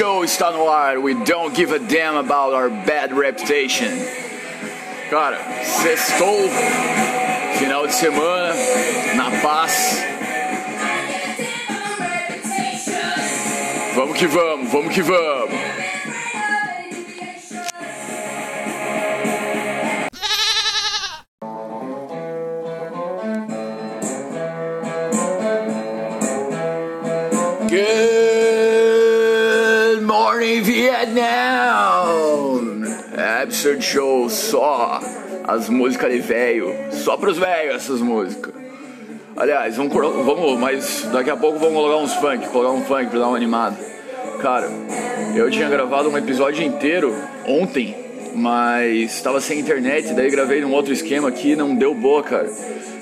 Show está no ar. We don't give a damn about our bad reputation. Cara, sextou, final de semana, na paz. Vamos que vamos, vamos que vamos. Show só as músicas de velho, só pros velhos essas músicas. Aliás, vamos, vamos, mas daqui a pouco vamos colocar uns funk, colocar um funk pra dar uma animada. Cara, eu tinha gravado um episódio inteiro ontem, mas estava sem internet, daí gravei num outro esquema aqui e não deu boa, cara.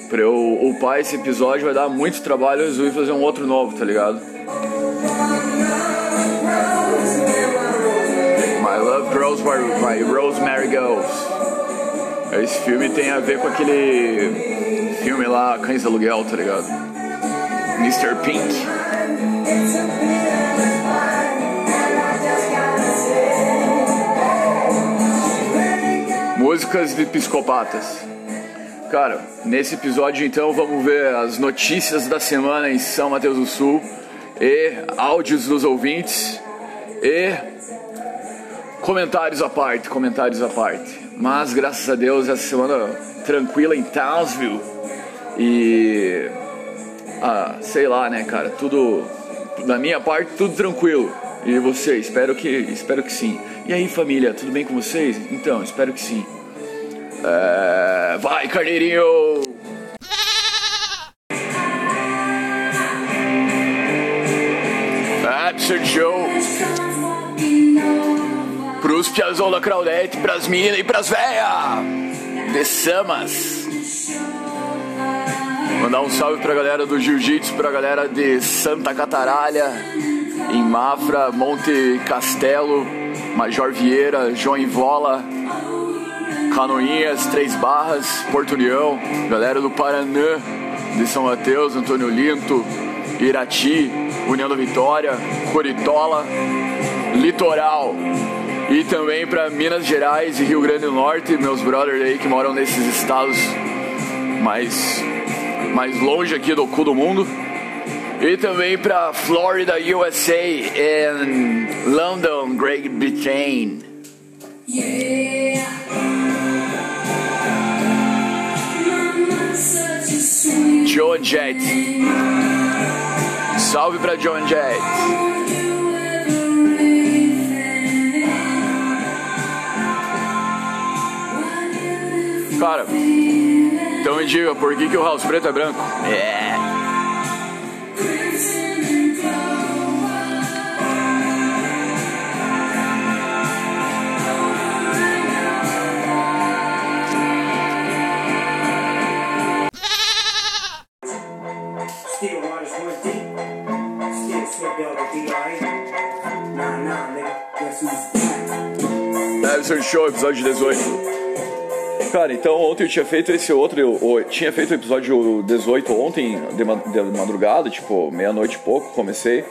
Pra eu upar esse episódio vai dar muito trabalho, resolvi fazer um outro novo, tá ligado? Grows by, by Rosemary Goes. Esse filme tem a ver com aquele filme lá, Cães de Aluguel, tá ligado? Mr. Pink. Músicas de psicopatas. Cara, nesse episódio então vamos ver as notícias da semana em São Mateus do Sul e áudios dos ouvintes e comentários à parte, comentários à parte. Mas graças a Deus essa semana tranquila em Townsville e ah, sei lá, né, cara, tudo da minha parte tudo tranquilo. E você, espero que espero que sim. E aí, família, tudo bem com vocês? Então, espero que sim. É, vai, carneirinho! Piazzolla Claudete, pras minas e pras véia de Samas. Mandar um salve pra galera do Jiu-Jitsu, pra galera de Santa Cataralha, em Mafra, Monte Castelo, Major Vieira, Joinvola, Canoinhas, Três Barras, Porto União, galera do Paranã, de São Mateus, Antônio Linto, Irati, União da Vitória, Coritola, Litoral. E também para Minas Gerais e Rio Grande do Norte, meus brothers aí que moram nesses estados mais, mais longe aqui do cu do mundo. E também para Florida, USA e London, Great Britain. John Jett. Salve pra John Jett. Cara, então me diga, por que, que o House Preto é branco? É. Deve ser show, episódio 18. Cara, então ontem eu tinha feito esse outro, eu, eu tinha feito o episódio 18 ontem, de, ma- de madrugada, tipo, meia-noite e pouco, comecei.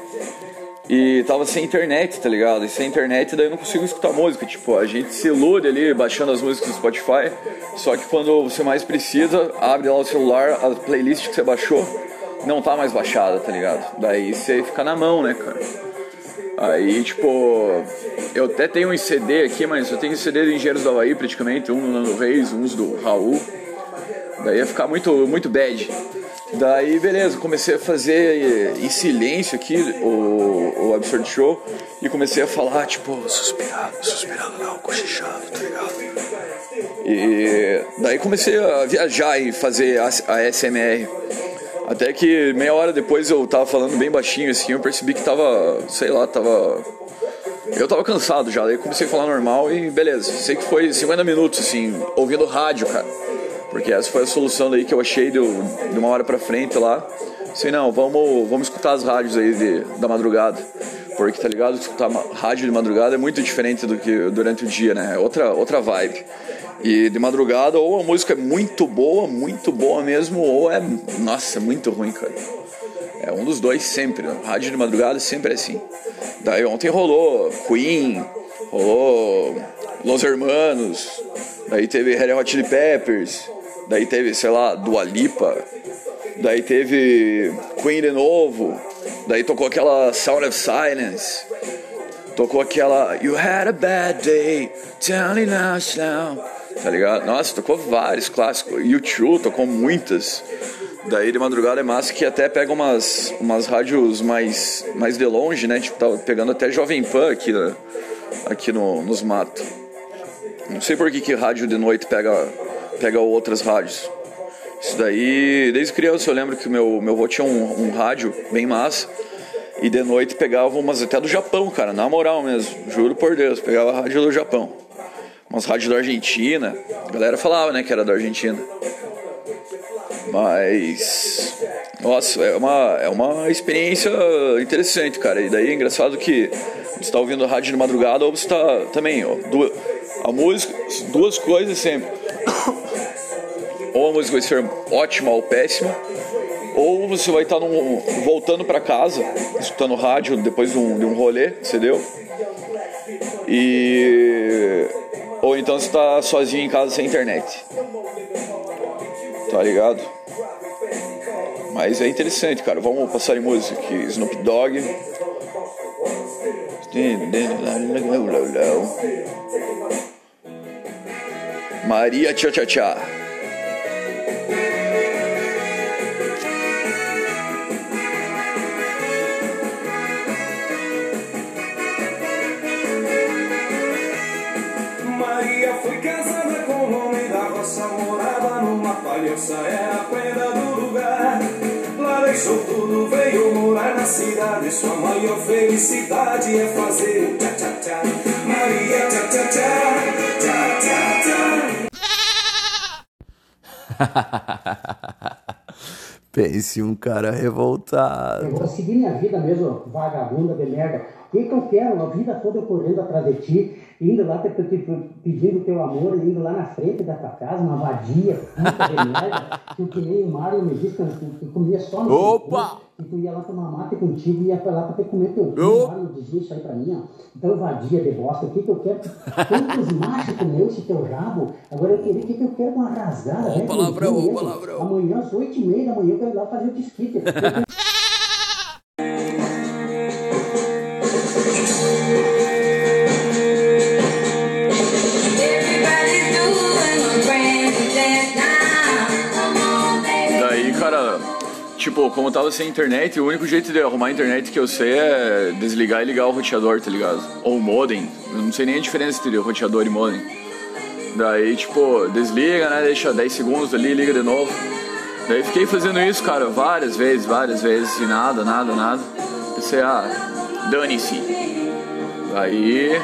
E tava sem internet, tá ligado? E sem internet daí eu não consigo escutar música. Tipo, a gente se ilude ali baixando as músicas do Spotify. Só que quando você mais precisa, abre lá o celular, a playlist que você baixou não tá mais baixada, tá ligado? Daí você fica na mão, né, cara? Aí, tipo, eu até tenho um CD aqui, mas eu tenho CD do Engenheiros do Havaí praticamente, um do Nando Reis, uns do Raul. Daí ia ficar muito, muito bad. Daí, beleza, comecei a fazer em silêncio aqui o, o Absurd Show e comecei a falar, tipo, suspirado, suspirado não, cochichado, tá ligado? E daí comecei a viajar e fazer a, a SMR. Até que meia hora depois eu tava falando bem baixinho assim, eu percebi que tava, sei lá, tava. Eu tava cansado já, daí comecei a falar normal e beleza. Sei que foi 50 minutos, assim, ouvindo rádio, cara. Porque essa foi a solução daí que eu achei de, de uma hora pra frente lá. Sei não, vamos, vamos escutar as rádios aí de, da madrugada. Porque tá ligado? Escutar rádio de madrugada é muito diferente do que durante o dia, né? É outra, outra vibe. E de madrugada, ou a música é muito boa, muito boa mesmo, ou é, nossa, muito ruim, cara. É um dos dois sempre. Né? Rádio de madrugada sempre é assim. Daí ontem rolou Queen, rolou Los Hermanos, daí teve Red Hot Chili Peppers, daí teve, sei lá, Dua Lipa, daí teve Queen de novo, daí tocou aquela Sound of Silence, tocou aquela You Had a Bad Day, Telling Us Now, tá ligado? Nossa, tocou vários clássicos. YouTube tocou muitas. Daí de madrugada é massa que até pega umas, umas rádios mais, mais de longe, né? Tipo, tá pegando até Jovem Pan aqui, né? aqui no, nos matos. Não sei por que, que rádio de noite pega, pega outras rádios. Isso daí, desde criança eu lembro que meu, meu avô tinha um, um rádio bem massa. E de noite pegava umas até do Japão, cara, na moral mesmo, juro por Deus, pegava rádio do Japão. Umas rádios da Argentina, a galera falava, né, que era da Argentina. Mas. Nossa, é uma, é uma experiência interessante, cara. E daí é engraçado que você está ouvindo a rádio de madrugada ou você está também, ó, duas, a música, duas coisas sempre. ou a música vai ser ótima ou péssima, ou você vai estar num, voltando para casa, escutando rádio depois de um, de um rolê, entendeu? E ou então você está sozinho em casa sem internet. Tá ligado? Mas é interessante, cara. Vamos passar em música. Snoop Dogg. Maria Tchá Tchá Tchá. Era a prenda do lugar. Lá deixou tudo, veio morar na cidade. Sua maior felicidade é fazer o tchá tchá tchá. Maria tchá tchá tchá, tchá tchá tchá. Pense um cara revoltado. Eu vou seguir minha vida mesmo, vagabunda de merda. O que, que eu quero? A vida toda eu correndo atrás de ti, indo lá te, te, pedindo teu amor, indo lá na frente da tua casa, uma vadia, puta merda, que eu que nem o Mário me disse que eu, que comia só no Opa! E tu ia lá tomar mate contigo e ia pra lá pra ter comer teu cu. Ô! O Mário dizia isso aí pra mim, ó. Então, vadia de bosta, o que, que eu quero? Quantos machos comeu esse teu rabo? Agora eu queria, o que, que eu quero com uma rasgada? né? palavrão, ô, palavrão. Amanhã, às oito e meia da manhã, eu quero ir lá fazer o desquite. tipo, como eu tava sem internet, o único jeito de arrumar a internet que eu sei é desligar e ligar o roteador, tá ligado? Ou o modem. Eu não sei nem a diferença entre roteador e modem. Daí, tipo, desliga, né? Deixa 10 segundos ali, liga de novo. Daí fiquei fazendo isso, cara, várias vezes, várias vezes, e nada, nada, nada. Pensei, ah, dane-se. Daí.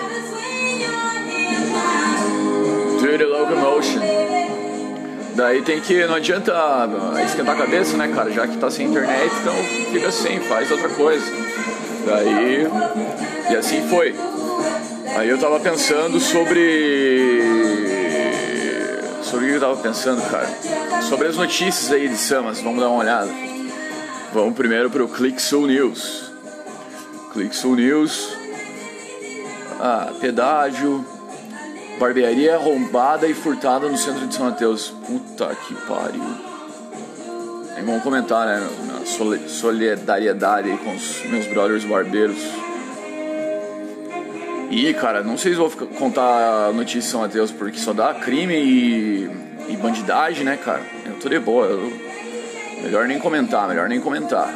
Do the locomotion. Daí tem que, não adianta esquentar a cabeça, né, cara? Já que tá sem internet, então fica assim, faz outra coisa. Daí. E assim foi. Aí eu tava pensando sobre. Sobre o que eu tava pensando, cara? Sobre as notícias aí de Samas, vamos dar uma olhada. Vamos primeiro pro ClickSul News. ClickSul News. Ah, pedágio. Barbearia arrombada e furtada no centro de São Mateus. Puta que pariu. Nem vamos comentar, né? Minha soli- solidariedade com os meus brothers barbeiros. E, cara, não sei se vou contar a notícia de São Mateus, porque só dá crime e, e bandidagem, né, cara? Eu tô de boa. eu- melhor nem comentar, melhor nem comentar.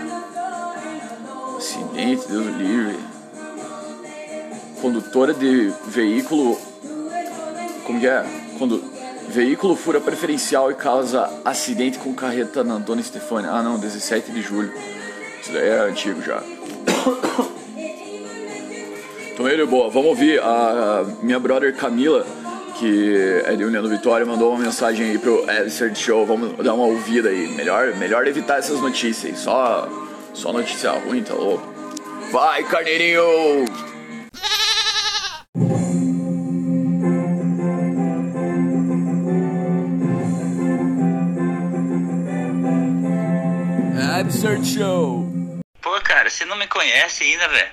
Acidente, Deus livre. Condutora de veículo como que é? Quando veículo fura preferencial e causa acidente com carreta na Dona Estefânia. Ah, não, 17 de julho. Isso daí é antigo já. Então ele, boa, vamos ouvir a minha brother Camila, que é de União Vitória, mandou uma mensagem aí pro Alistair Show. Vamos dar uma ouvida aí. Melhor, melhor evitar essas notícias. Só, só notícia ruim, tá louco? Vai, carneirinho! Cara. Você não me conhece ainda, velho.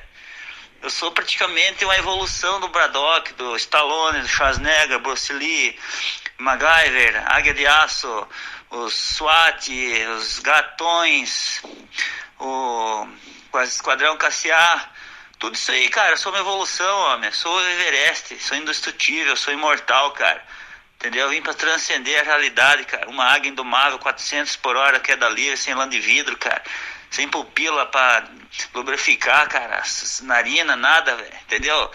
Eu sou praticamente uma evolução do Braddock, do Stallone, do Schwarzenegger, Bruce Lee, MacGyver, Águia de Aço, os SWAT, os Gatões, o Esquadrão Cassiar. Tudo isso aí, cara. Eu sou uma evolução, homem. Eu sou Everest, sou indestrutível, sou imortal, cara. Entendeu? Eu vim pra transcender a realidade, cara. Uma águia indomável, 400 por hora, queda livre, sem lã de vidro, cara. Sem pupila pra lubrificar, cara. Narina, nada, velho. Entendeu?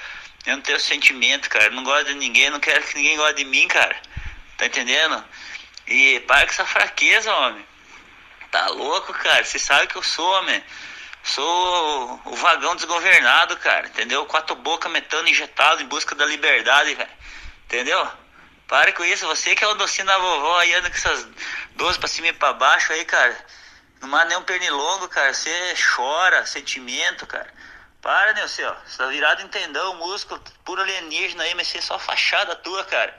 Eu não tenho sentimento, cara. Não gosto de ninguém, não quero que ninguém goste de mim, cara. Tá entendendo? E para com essa fraqueza, homem. Tá louco, cara? Você sabe que eu sou, homem. Sou o vagão desgovernado, cara. Entendeu? Quatro boca metano injetado em busca da liberdade, velho. Entendeu? Pare com isso. Você que é o docinho da vovó aí, anda com essas 12 pra cima e pra baixo aí, cara. Não manda nem um pernilongo, cara. Você chora, sentimento, cara. Para, Nilce, ó. Você tá virado em tendão, músculo, puro alienígena aí, mas você é só fachada tua, cara.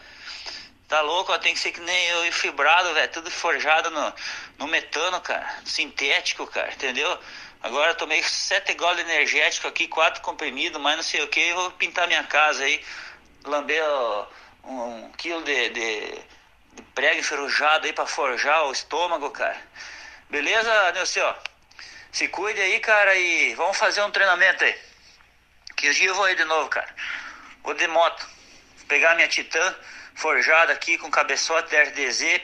Tá louco, ó, tem que ser que nem eu e fibrado, velho. Tudo forjado no, no metano, cara. Sintético, cara, entendeu? Agora eu tomei sete goles energético aqui, quatro comprimidos, mais não sei o que, e vou pintar minha casa aí. Lamber ó, um, um quilo de, de, de prego enferrujado aí pra forjar o estômago, cara. Beleza, ó? Se cuide aí, cara, e vamos fazer um treinamento aí. Que hoje eu vou aí de novo, cara. Vou de moto. Vou pegar minha Titan forjada aqui com cabeçote RDZ,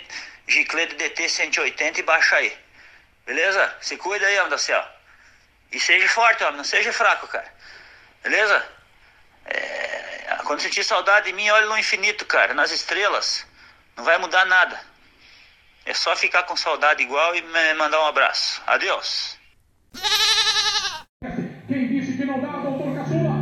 giclete DT 180 e baixa aí. Beleza? Se cuida aí, homem do céu. E seja forte, homem, não seja fraco, cara. Beleza? É, Quando sentir saudade de mim, olhe no infinito, cara, nas estrelas. Não vai mudar nada. É só ficar com saudade igual e mandar um abraço. Adeus. Quem disse que não dá, doutor Caçula?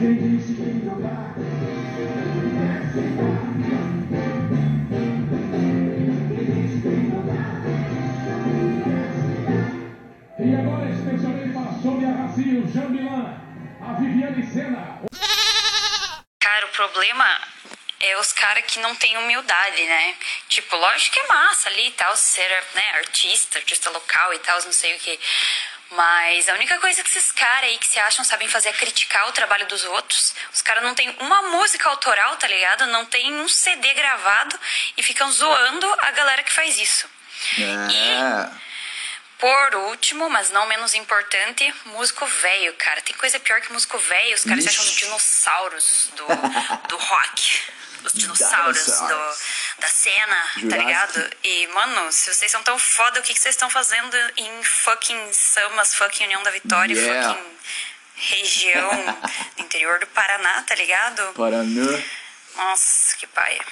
Quem disse que não? E agora especialmente para Sônia Racio, Jambilan, a Viviane Sena, problema é os caras que não têm humildade, né? Tipo, lógico que é massa ali e tal, ser né, artista, artista local e tal, não sei o que. Mas a única coisa que esses caras aí que se acham sabem fazer é criticar o trabalho dos outros. Os caras não têm uma música autoral, tá ligado? Não tem um CD gravado e ficam zoando a galera que faz isso. É. Por último, mas não menos importante, músico velho, cara. Tem coisa pior que músico velho. Os caras se acham os dinossauros do, do rock. Os dinossauros Dinossauros. do, da cena, tá Jurassic. ligado? E, mano, se vocês são tão foda, o que, que vocês estão fazendo em fucking Samas, fucking União da Vitória, Yeah. fucking região do interior do Paraná, tá ligado? Paraná. Nossa, que paia.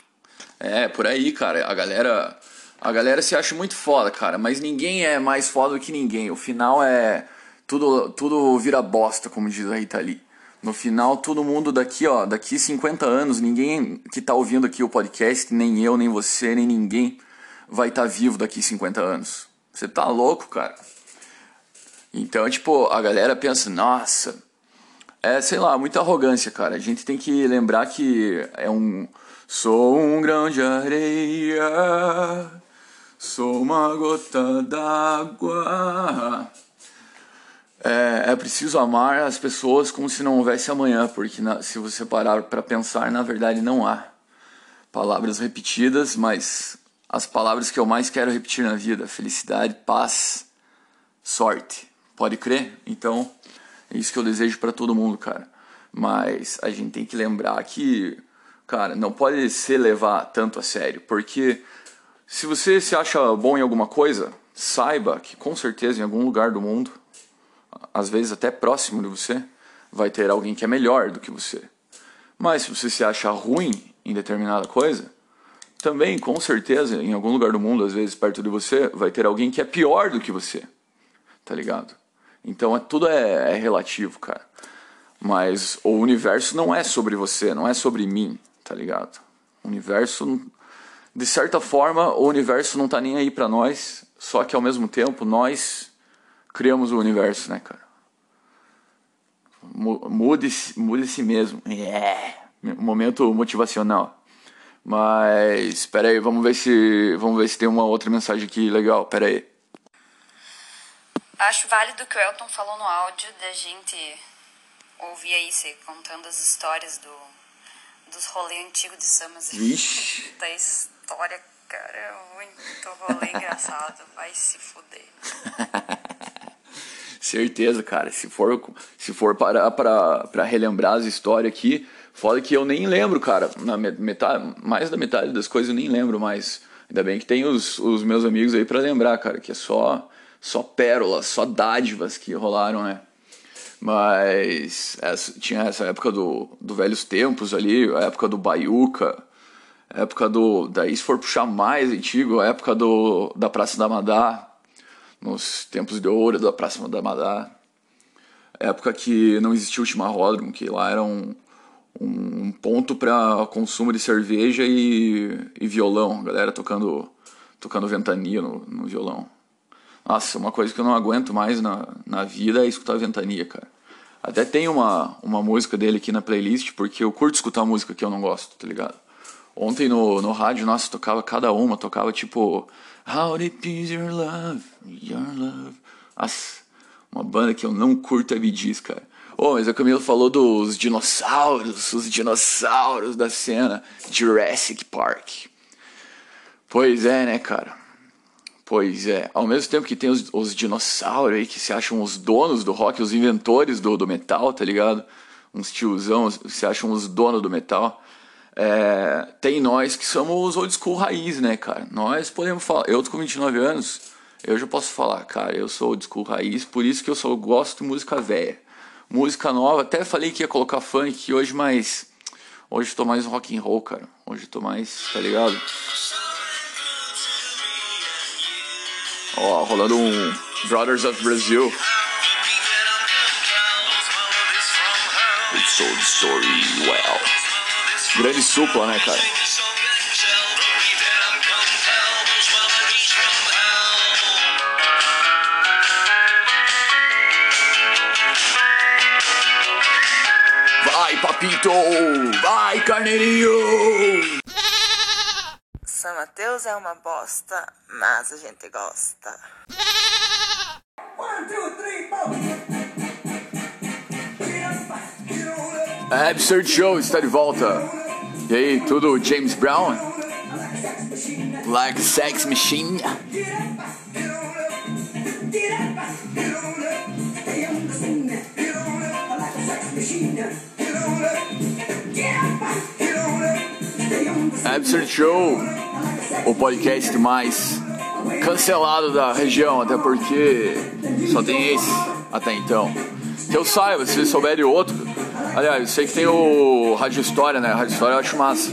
É, por aí, cara. A galera. A galera se acha muito foda, cara. Mas ninguém é mais foda do que ninguém. O final é. Tudo, tudo vira bosta, como diz a Rita Lee. No final, todo mundo daqui, ó, daqui 50 anos, ninguém que tá ouvindo aqui o podcast, nem eu, nem você, nem ninguém, vai estar vivo daqui 50 anos. Você tá louco, cara? Então, tipo, a galera pensa, nossa, é, sei lá, muita arrogância, cara. A gente tem que lembrar que é um. Sou um grão de areia, sou uma gota d'água. É, é preciso amar as pessoas como se não houvesse amanhã, porque na- se você parar para pensar, na verdade não há. Palavras repetidas, mas as palavras que eu mais quero repetir na vida: felicidade, paz, sorte. Pode crer? Então, é isso que eu desejo pra todo mundo, cara. Mas a gente tem que lembrar que, cara, não pode se levar tanto a sério, porque se você se acha bom em alguma coisa, saiba que com certeza em algum lugar do mundo, às vezes até próximo de você, vai ter alguém que é melhor do que você. Mas se você se acha ruim em determinada coisa, também com certeza em algum lugar do mundo, às vezes perto de você, vai ter alguém que é pior do que você tá ligado? Então é, tudo é, é relativo, cara. Mas o universo não é sobre você, não é sobre mim, tá ligado? O universo, de certa forma, o universo não tá nem aí pra nós, só que ao mesmo tempo nós criamos o universo, né, cara? Mu- Mude-se mude -se mesmo. É. Momento motivacional. Mas, espera aí, vamos ver se vamos ver se tem uma outra mensagem aqui legal. Pera aí. Acho válido o que o Elton falou no áudio da gente ouvir aí você contando as histórias do, dos rolês antigos de Samas. Vixe. História, cara, é muito rolê engraçado. Vai se fuder. Certeza, cara. Se for, se for parar pra, pra relembrar as histórias aqui, foda que eu nem lembro, cara. Na me- metade, mais da metade das coisas eu nem lembro mais. Ainda bem que tem os, os meus amigos aí pra lembrar, cara, que é só, só pérolas, só dádivas que rolaram, né? Mas essa- tinha essa época do, do Velhos Tempos ali, a época do Baiuca, época do. Daí, se for puxar mais antigo, a época do, da Praça da Madá, nos tempos de ouro da Praça da Madá. Época que não existia o chimarródromo, que lá era um, um ponto para consumo de cerveja e, e violão. Galera tocando, tocando ventania no, no violão. Nossa, uma coisa que eu não aguento mais na, na vida é escutar ventania, cara. Até tem uma, uma música dele aqui na playlist, porque eu curto escutar música que eu não gosto, tá ligado? Ontem no, no rádio, nossa, tocava cada uma, tocava tipo How Deep Is Your Love, Your Love. Nossa, uma banda que eu não curto a Bidis, cara. Oh, mas a Camila falou dos dinossauros, os dinossauros da cena Jurassic Park. Pois é, né, cara? Pois é, ao mesmo tempo que tem os, os dinossauros aí que se acham os donos do rock, os inventores do, do metal, tá ligado? Uns tiozão se acham os donos do metal. É, tem nós que somos old school raiz, né, cara? Nós podemos falar. Eu com 29 anos, eu já posso falar, cara, eu sou old school raiz, por isso que eu só gosto de música velha. Música nova, até falei que ia colocar funk hoje, mas hoje tô mais rock and roll, cara. Hoje tô mais, tá ligado? Ó, rolando um Brothers of Brazil. It's the story well. Grande supla, né, cara? Vai, papito! Vai, carneirinho! São Mateus é uma bosta, mas a gente gosta. Absurd Show está de volta. E aí, tudo James Brown? Like Sex Machine. Absurd Show, o podcast mais cancelado da região, até porque só tem esse até então. Que eu saiba, se vocês souberem outro. Aliás, sei que tem o Rádio História, né? Rádio História eu acho massa.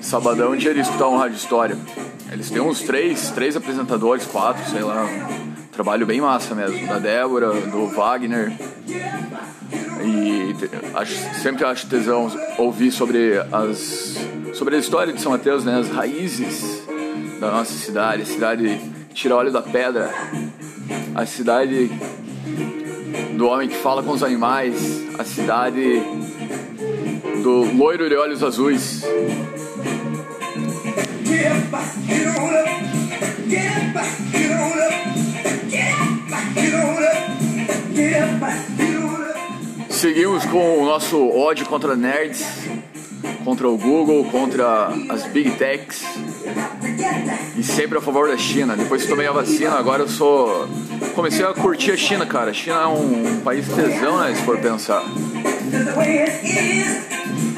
Sabadão, um dia de escutar um Rádio História. Eles têm uns três, três apresentadores, quatro, sei lá. Trabalho bem massa mesmo. Da Débora, do Wagner. E acho, sempre acho tesão ouvir sobre as sobre a história de São Mateus, né? As raízes da nossa cidade, a cidade tira óleo da pedra, a cidade do homem que fala com os animais, a cidade do loiro de olhos azuis. Seguimos com o nosso ódio contra nerds, contra o Google, contra as Big Techs e sempre a favor da China. Depois que tomei a vacina, agora eu sou. Comecei a curtir a China, cara. A China é um país tesão, né? Se for pensar.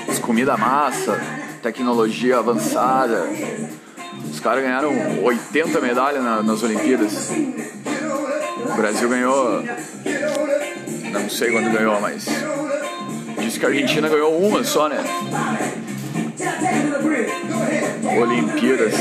As comida massa, tecnologia avançada. Os caras ganharam 80 medalhas na- nas Olimpíadas. O Brasil ganhou. Não sei quando ganhou, mas. Diz que a Argentina ganhou uma só, né? Olimpíadas.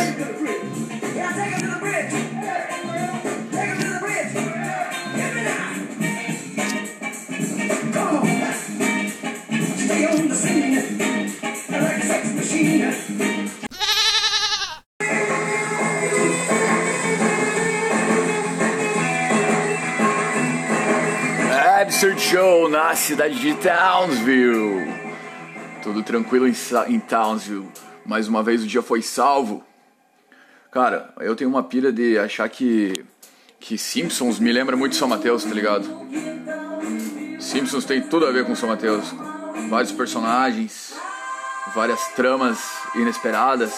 Cidade de Townsville. Tudo tranquilo em, em Townsville. Mais uma vez o dia foi salvo. Cara, eu tenho uma pilha de achar que que Simpsons me lembra muito São Mateus, tá ligado? Simpsons tem tudo a ver com São Mateus. Vários personagens, várias tramas inesperadas.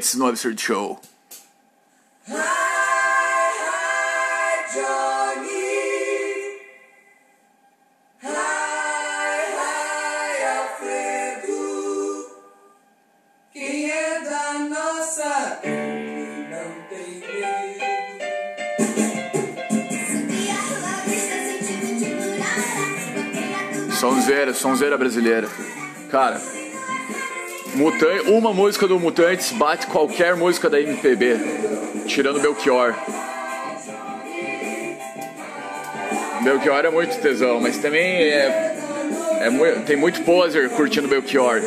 Mutantes no Absurd Show. Hi, hi, Johnny. Hi, hi, Alfredo. Quem é da nossa não tem medo. Sonzeira, sonzeira brasileira. Cara, Mutan uma música do Mutantes bate qualquer música da MPB, tirando Belchior. Belchior é muito tesão, mas também é, é mui- tem muito poser curtindo Belchior.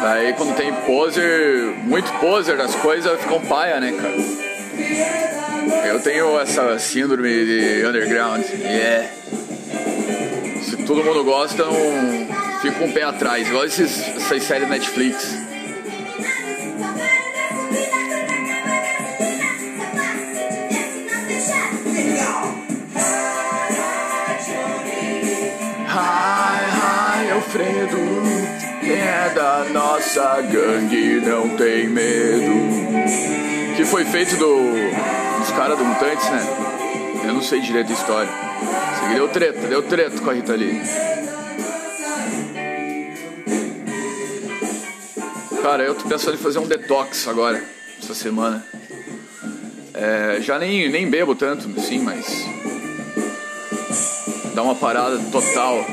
Daí quando tem poser, muito poser das coisas, fica um paia, né, cara? Eu tenho essa síndrome de underground. Yeah. Se todo mundo gosta, não com o pé atrás. Igual esses, essas séries Netflix. Hi, hi, Alfredo. Quem é da nossa gangue não tem medo. Que foi feito do, dos caras do Mutantes, né? Eu não sei direito a história. Deu treta, deu treta com a Rita Lee. Cara, eu tô pensando em fazer um detox agora, essa semana. É, já nem, nem bebo tanto, sim, mas. Dá uma parada total.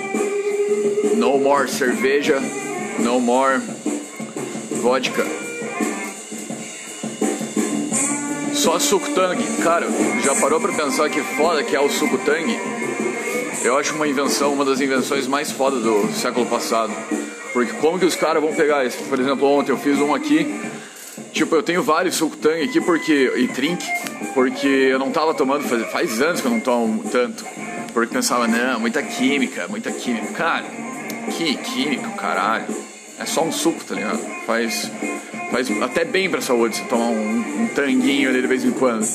No more cerveja, no more vodka. Só suco tangue. Cara, já parou pra pensar que foda que é o suco tangue? Eu acho uma invenção, uma das invenções mais fodas do século passado. Porque como que os caras vão pegar isso? Por exemplo, ontem eu fiz um aqui. Tipo, eu tenho vários suco tangue aqui porque. e drink, porque eu não tava tomando, faz, faz anos que eu não tomo tanto. Porque pensava, não, muita química, muita química. Cara, que química, caralho. É só um suco, tá ligado? Faz, faz até bem pra saúde você tomar um, um tanguinho ali de vez em quando.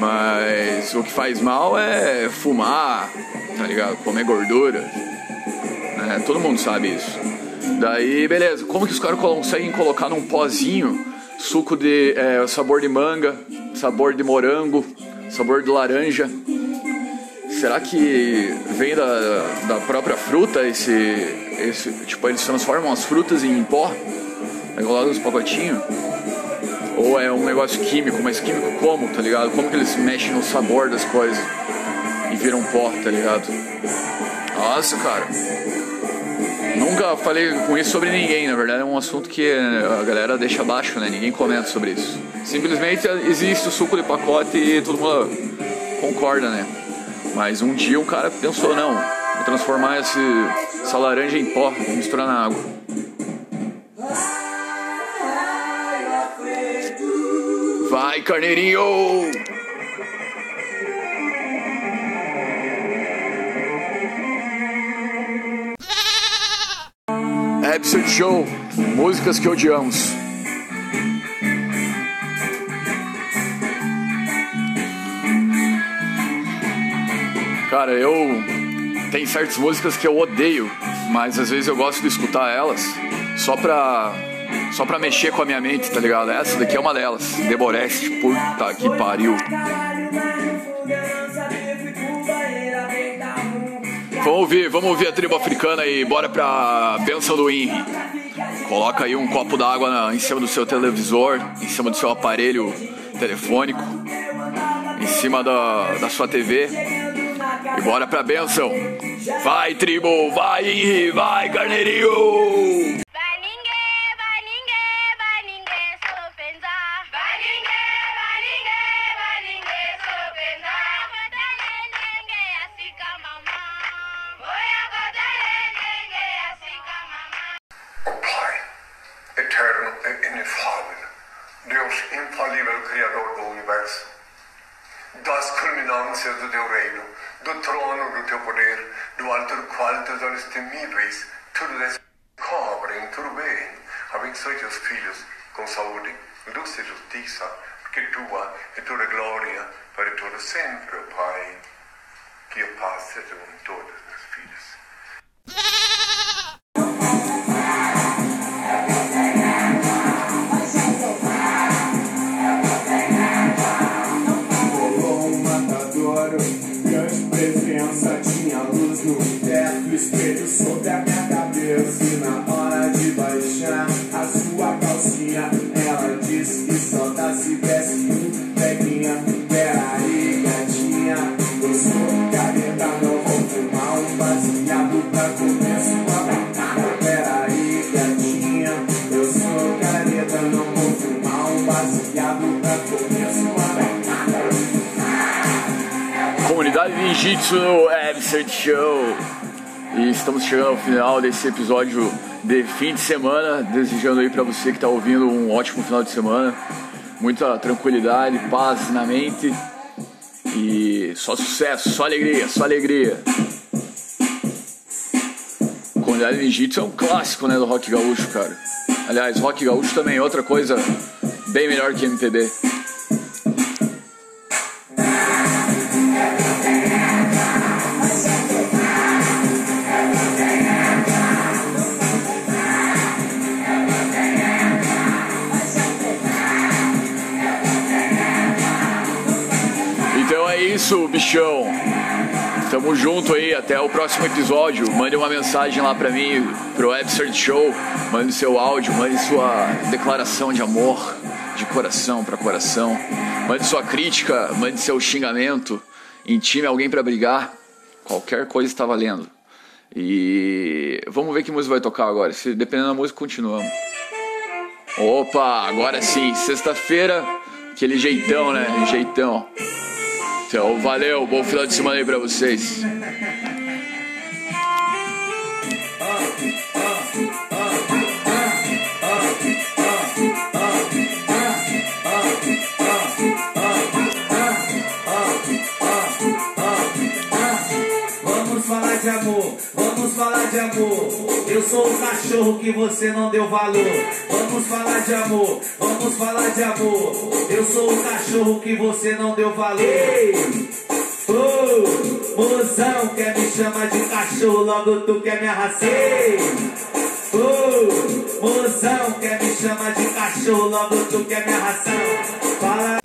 Mas o que faz mal é fumar, tá ligado? Comer gordura. né? todo mundo sabe isso. Daí, beleza. Como que os caras conseguem colocar num pozinho suco de é, sabor de manga, sabor de morango, sabor de laranja? Será que vem da, da própria fruta esse, esse. Tipo, eles transformam as frutas em pó? Aí colocam nos pacotinhos? Ou é um negócio químico, mas químico como, tá ligado? Como que eles mexem no sabor das coisas e viram pó, tá ligado? Nossa, cara. Nunca falei com isso sobre ninguém, na verdade é um assunto que a galera deixa abaixo, né? Ninguém comenta sobre isso. Simplesmente existe o suco de pacote e todo mundo concorda, né? Mas um dia um cara pensou, não, vou transformar esse, essa laranja em pó e misturar na água. Vai, carneirinho! Absurd Show, músicas que odiamos. Cara, eu tem certas músicas que eu odeio, mas às vezes eu gosto de escutar elas só pra só pra mexer com a minha mente, tá ligado? Essa daqui é uma delas, Deboreste, puta que pariu. Vamos ouvir, vamos ouvir a tribo africana e bora pra bênção do Henry. Coloca aí um copo d'água em cima do seu televisor, em cima do seu aparelho telefônico, em cima da, da sua TV. E bora pra bênção. Vai, tribo, vai, Henry, vai, carneirinho! Do alto do qual teus olhos temíveis, tudo descobrem, tudo bem. Abençoe teus filhos com saúde, luz e justiça, porque tua é toda glória para todo sempre, Pai. Que a paz seja com todos meus filhos. No Absurd Show. E estamos chegando ao final desse episódio de fim de semana. Desejando aí pra você que tá ouvindo um ótimo final de semana. Muita tranquilidade, paz na mente. E só sucesso, só alegria, só alegria. Comunidade Ninjitsu é um clássico né, do rock gaúcho, cara. Aliás, rock gaúcho também é outra coisa bem melhor que MPB. Isso, bichão. Tamo junto aí, até o próximo episódio. Mande uma mensagem lá pra mim, pro Absurd Show. Mande seu áudio, mande sua declaração de amor, de coração pra coração. Mande sua crítica, mande seu xingamento. Intime alguém pra brigar. Qualquer coisa está valendo. E vamos ver que música vai tocar agora. Se dependendo da música, continuamos. Opa, agora sim, sexta-feira, aquele jeitão, né? Jeitão. Então, valeu, bom final de semana aí pra vocês. Falar de amor, vamos falar de amor. Eu sou o cachorro que você não deu valor. Vamos falar de amor, vamos falar de amor. Eu sou o cachorro que você não deu valor. Oh, mozão quer me chamar de cachorro, logo tu quer me arrasar. Oh, mozão quer me chamar de cachorro, logo tu quer me arrasar. Fala